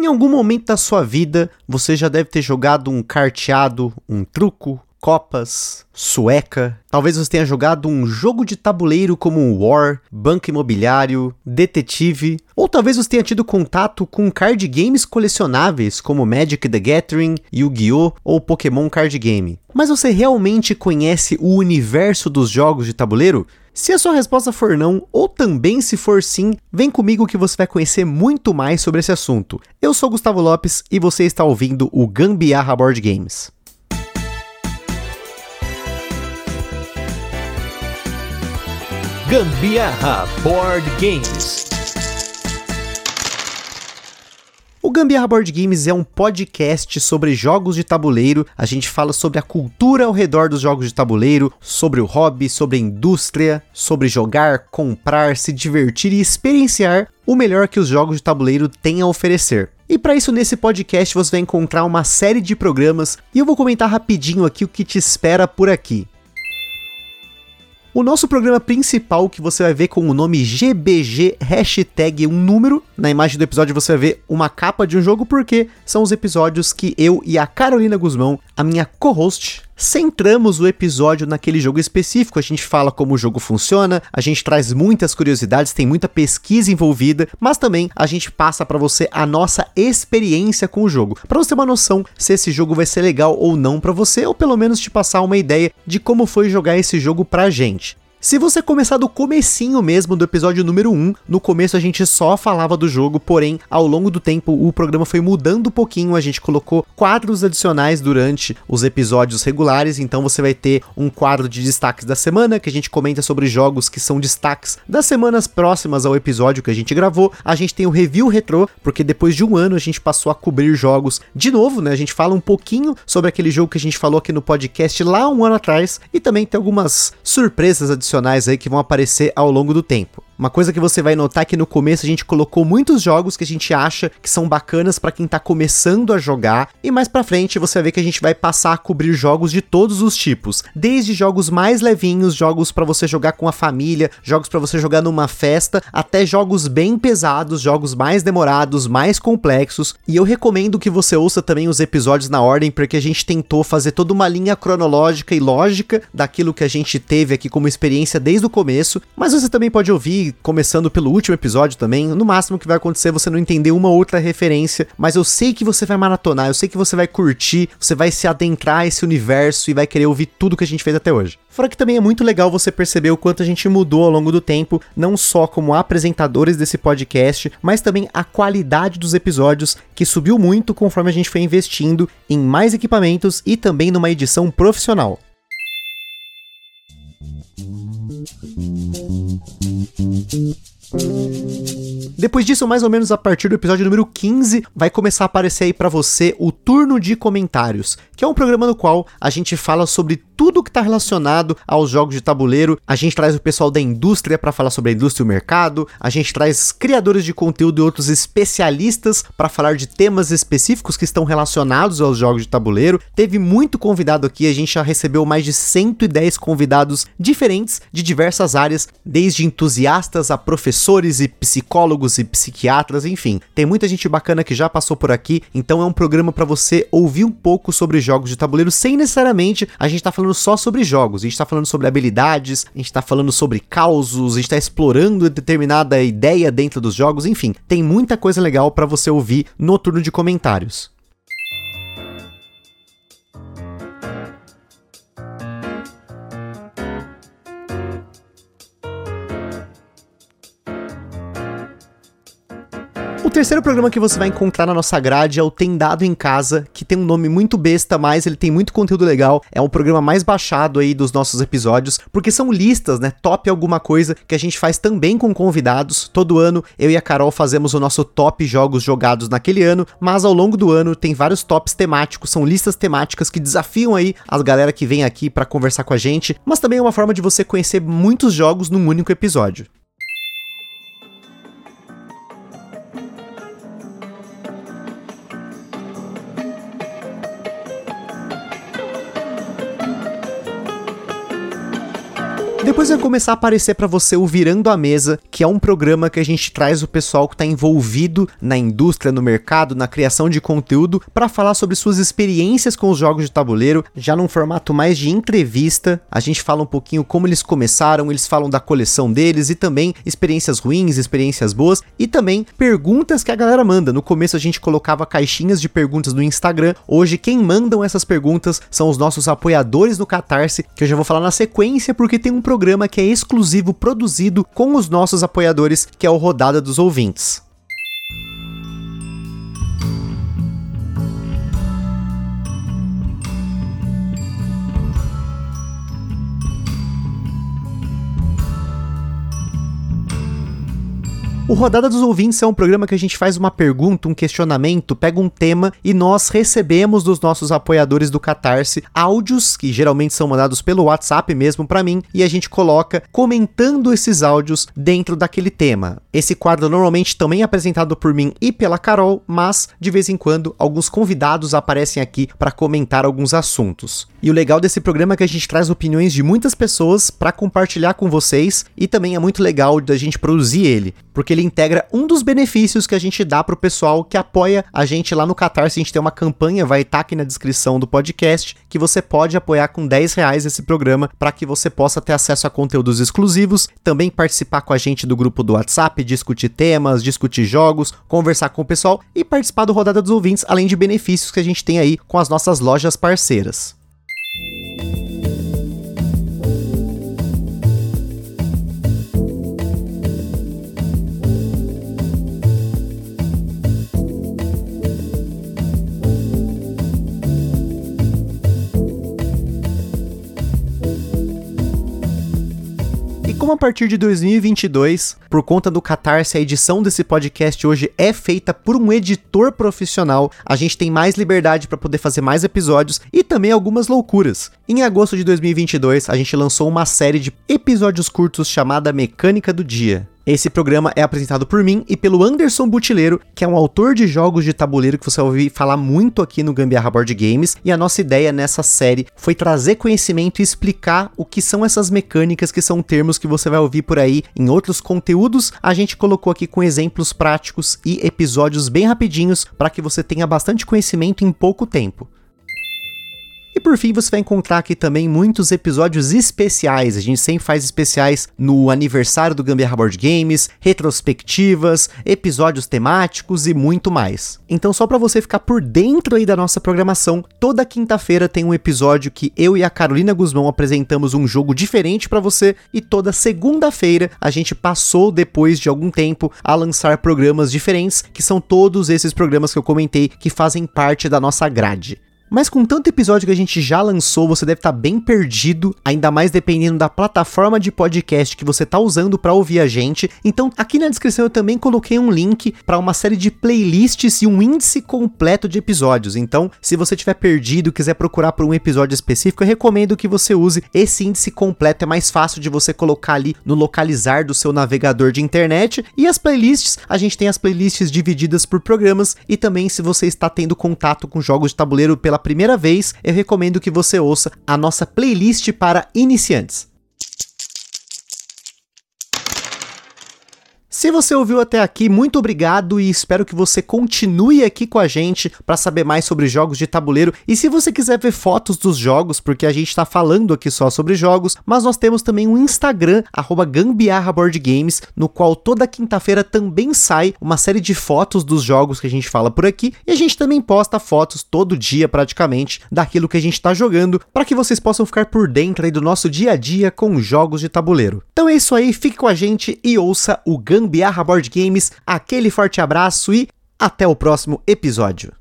Em algum momento da sua vida, você já deve ter jogado um carteado, um truco, copas, sueca. Talvez você tenha jogado um jogo de tabuleiro como War, Banco Imobiliário, Detetive, ou talvez você tenha tido contato com card games colecionáveis como Magic the Gathering, Yu-Gi-Oh! ou Pokémon Card Game. Mas você realmente conhece o universo dos jogos de tabuleiro? Se a sua resposta for não, ou também se for sim, vem comigo que você vai conhecer muito mais sobre esse assunto. Eu sou Gustavo Lopes e você está ouvindo o Gambiarra Board Games. Gambiarra Board Games. O Gambiarra Board Games é um podcast sobre jogos de tabuleiro. A gente fala sobre a cultura ao redor dos jogos de tabuleiro, sobre o hobby, sobre a indústria, sobre jogar, comprar, se divertir e experienciar o melhor que os jogos de tabuleiro têm a oferecer. E para isso, nesse podcast você vai encontrar uma série de programas e eu vou comentar rapidinho aqui o que te espera por aqui. O nosso programa principal, que você vai ver com o nome GBG hashtag um número, na imagem do episódio você vai ver uma capa de um jogo, porque são os episódios que eu e a Carolina Guzmão, a minha co-host, centramos o episódio naquele jogo específico. A gente fala como o jogo funciona, a gente traz muitas curiosidades, tem muita pesquisa envolvida, mas também a gente passa para você a nossa experiência com o jogo, para você ter uma noção se esse jogo vai ser legal ou não para você, ou pelo menos te passar uma ideia de como foi jogar esse jogo pra gente. Se você começar do comecinho mesmo do episódio número 1, no começo a gente só falava do jogo, porém, ao longo do tempo o programa foi mudando um pouquinho, a gente colocou quadros adicionais durante os episódios regulares, então você vai ter um quadro de destaques da semana, que a gente comenta sobre jogos que são destaques das semanas próximas ao episódio que a gente gravou. A gente tem o review retrô, porque depois de um ano a gente passou a cobrir jogos de novo, né? A gente fala um pouquinho sobre aquele jogo que a gente falou aqui no podcast lá um ano atrás, e também tem algumas surpresas adicionais adicionais aí que vão aparecer ao longo do tempo. Uma coisa que você vai notar é que no começo a gente colocou muitos jogos que a gente acha que são bacanas para quem tá começando a jogar, e mais para frente você vai ver que a gente vai passar a cobrir jogos de todos os tipos, desde jogos mais levinhos, jogos para você jogar com a família, jogos para você jogar numa festa, até jogos bem pesados, jogos mais demorados, mais complexos. E eu recomendo que você ouça também os episódios na ordem, porque a gente tentou fazer toda uma linha cronológica e lógica daquilo que a gente teve aqui como experiência desde o começo, mas você também pode ouvir começando pelo último episódio também, no máximo que vai acontecer é você não entender uma outra referência, mas eu sei que você vai maratonar, eu sei que você vai curtir, você vai se adentrar esse universo e vai querer ouvir tudo que a gente fez até hoje. Fora que também é muito legal você perceber o quanto a gente mudou ao longo do tempo, não só como apresentadores desse podcast, mas também a qualidade dos episódios, que subiu muito conforme a gente foi investindo em mais equipamentos e também numa edição profissional. thank you Depois disso, mais ou menos a partir do episódio número 15, vai começar a aparecer aí para você o turno de comentários, que é um programa no qual a gente fala sobre tudo que está relacionado aos jogos de tabuleiro. A gente traz o pessoal da indústria para falar sobre a indústria e o mercado, a gente traz criadores de conteúdo e outros especialistas para falar de temas específicos que estão relacionados aos jogos de tabuleiro. Teve muito convidado aqui, a gente já recebeu mais de 110 convidados diferentes de diversas áreas, desde entusiastas a professores e psicólogos psicólogos e psiquiatras, enfim. Tem muita gente bacana que já passou por aqui, então é um programa para você ouvir um pouco sobre jogos de tabuleiro sem necessariamente a gente tá falando só sobre jogos, a gente tá falando sobre habilidades, a gente tá falando sobre causos, a gente tá explorando determinada ideia dentro dos jogos, enfim, tem muita coisa legal para você ouvir no turno de comentários. O terceiro programa que você vai encontrar na nossa grade é o Tem Dado em Casa, que tem um nome muito besta, mas ele tem muito conteúdo legal. É um programa mais baixado aí dos nossos episódios, porque são listas, né? Top alguma coisa que a gente faz também com convidados. Todo ano eu e a Carol fazemos o nosso top jogos jogados naquele ano, mas ao longo do ano tem vários tops temáticos, são listas temáticas que desafiam aí as galera que vem aqui para conversar com a gente, mas também é uma forma de você conhecer muitos jogos num único episódio. Começar a aparecer para você o Virando a Mesa, que é um programa que a gente traz o pessoal que está envolvido na indústria, no mercado, na criação de conteúdo, para falar sobre suas experiências com os jogos de tabuleiro, já num formato mais de entrevista. A gente fala um pouquinho como eles começaram, eles falam da coleção deles e também experiências ruins, experiências boas e também perguntas que a galera manda. No começo a gente colocava caixinhas de perguntas no Instagram. Hoje quem mandam essas perguntas são os nossos apoiadores no Catarse, que eu já vou falar na sequência porque tem um programa que é exclusivo produzido com os nossos apoiadores, que é o Rodada dos Ouvintes. O Rodada dos Ouvintes é um programa que a gente faz uma pergunta, um questionamento, pega um tema e nós recebemos dos nossos apoiadores do Catarse áudios que geralmente são mandados pelo WhatsApp mesmo para mim e a gente coloca comentando esses áudios dentro daquele tema. Esse quadro normalmente também é apresentado por mim e pela Carol, mas de vez em quando alguns convidados aparecem aqui para comentar alguns assuntos. E o legal desse programa é que a gente traz opiniões de muitas pessoas para compartilhar com vocês e também é muito legal da gente produzir ele, porque ele integra um dos benefícios que a gente dá pro pessoal que apoia a gente lá no Catarse. A gente tem uma campanha, vai estar tá aqui na descrição do podcast, que você pode apoiar com 10 reais esse programa para que você possa ter acesso a conteúdos exclusivos, também participar com a gente do grupo do WhatsApp, discutir temas, discutir jogos, conversar com o pessoal e participar do Rodada dos Ouvintes, além de benefícios que a gente tem aí com as nossas lojas parceiras. A partir de 2022, por conta do Catarse, a edição desse podcast hoje é feita por um editor profissional, a gente tem mais liberdade para poder fazer mais episódios e também algumas loucuras. Em agosto de 2022, a gente lançou uma série de episódios curtos chamada Mecânica do Dia. Esse programa é apresentado por mim e pelo Anderson Butileiro, que é um autor de jogos de tabuleiro que você vai ouvir falar muito aqui no Gambiarra Board Games. E a nossa ideia nessa série foi trazer conhecimento e explicar o que são essas mecânicas, que são termos que você vai ouvir por aí em outros conteúdos. A gente colocou aqui com exemplos práticos e episódios bem rapidinhos para que você tenha bastante conhecimento em pouco tempo. E por fim, você vai encontrar aqui também muitos episódios especiais. A gente sempre faz especiais no aniversário do Gambiarra Board Games, retrospectivas, episódios temáticos e muito mais. Então, só para você ficar por dentro aí da nossa programação, toda quinta-feira tem um episódio que eu e a Carolina Guzmão apresentamos um jogo diferente para você e toda segunda-feira a gente passou depois de algum tempo a lançar programas diferentes, que são todos esses programas que eu comentei que fazem parte da nossa grade. Mas com tanto episódio que a gente já lançou, você deve estar tá bem perdido, ainda mais dependendo da plataforma de podcast que você está usando para ouvir a gente. Então, aqui na descrição eu também coloquei um link para uma série de playlists e um índice completo de episódios. Então, se você estiver perdido quiser procurar por um episódio específico, eu recomendo que você use esse índice completo. É mais fácil de você colocar ali no localizar do seu navegador de internet. E as playlists, a gente tem as playlists divididas por programas e também se você está tendo contato com jogos de tabuleiro pela pela primeira vez, eu recomendo que você ouça a nossa playlist para iniciantes. Se você ouviu até aqui, muito obrigado e espero que você continue aqui com a gente para saber mais sobre jogos de tabuleiro. E se você quiser ver fotos dos jogos, porque a gente está falando aqui só sobre jogos, mas nós temos também um Instagram, @gambiarraboardgames, no qual toda quinta-feira também sai uma série de fotos dos jogos que a gente fala por aqui. E a gente também posta fotos todo dia praticamente daquilo que a gente está jogando, para que vocês possam ficar por dentro do nosso dia a dia com jogos de tabuleiro. Então é isso aí, fique com a gente e ouça o Gambiarra Gambiarra Board Games, aquele forte abraço e até o próximo episódio.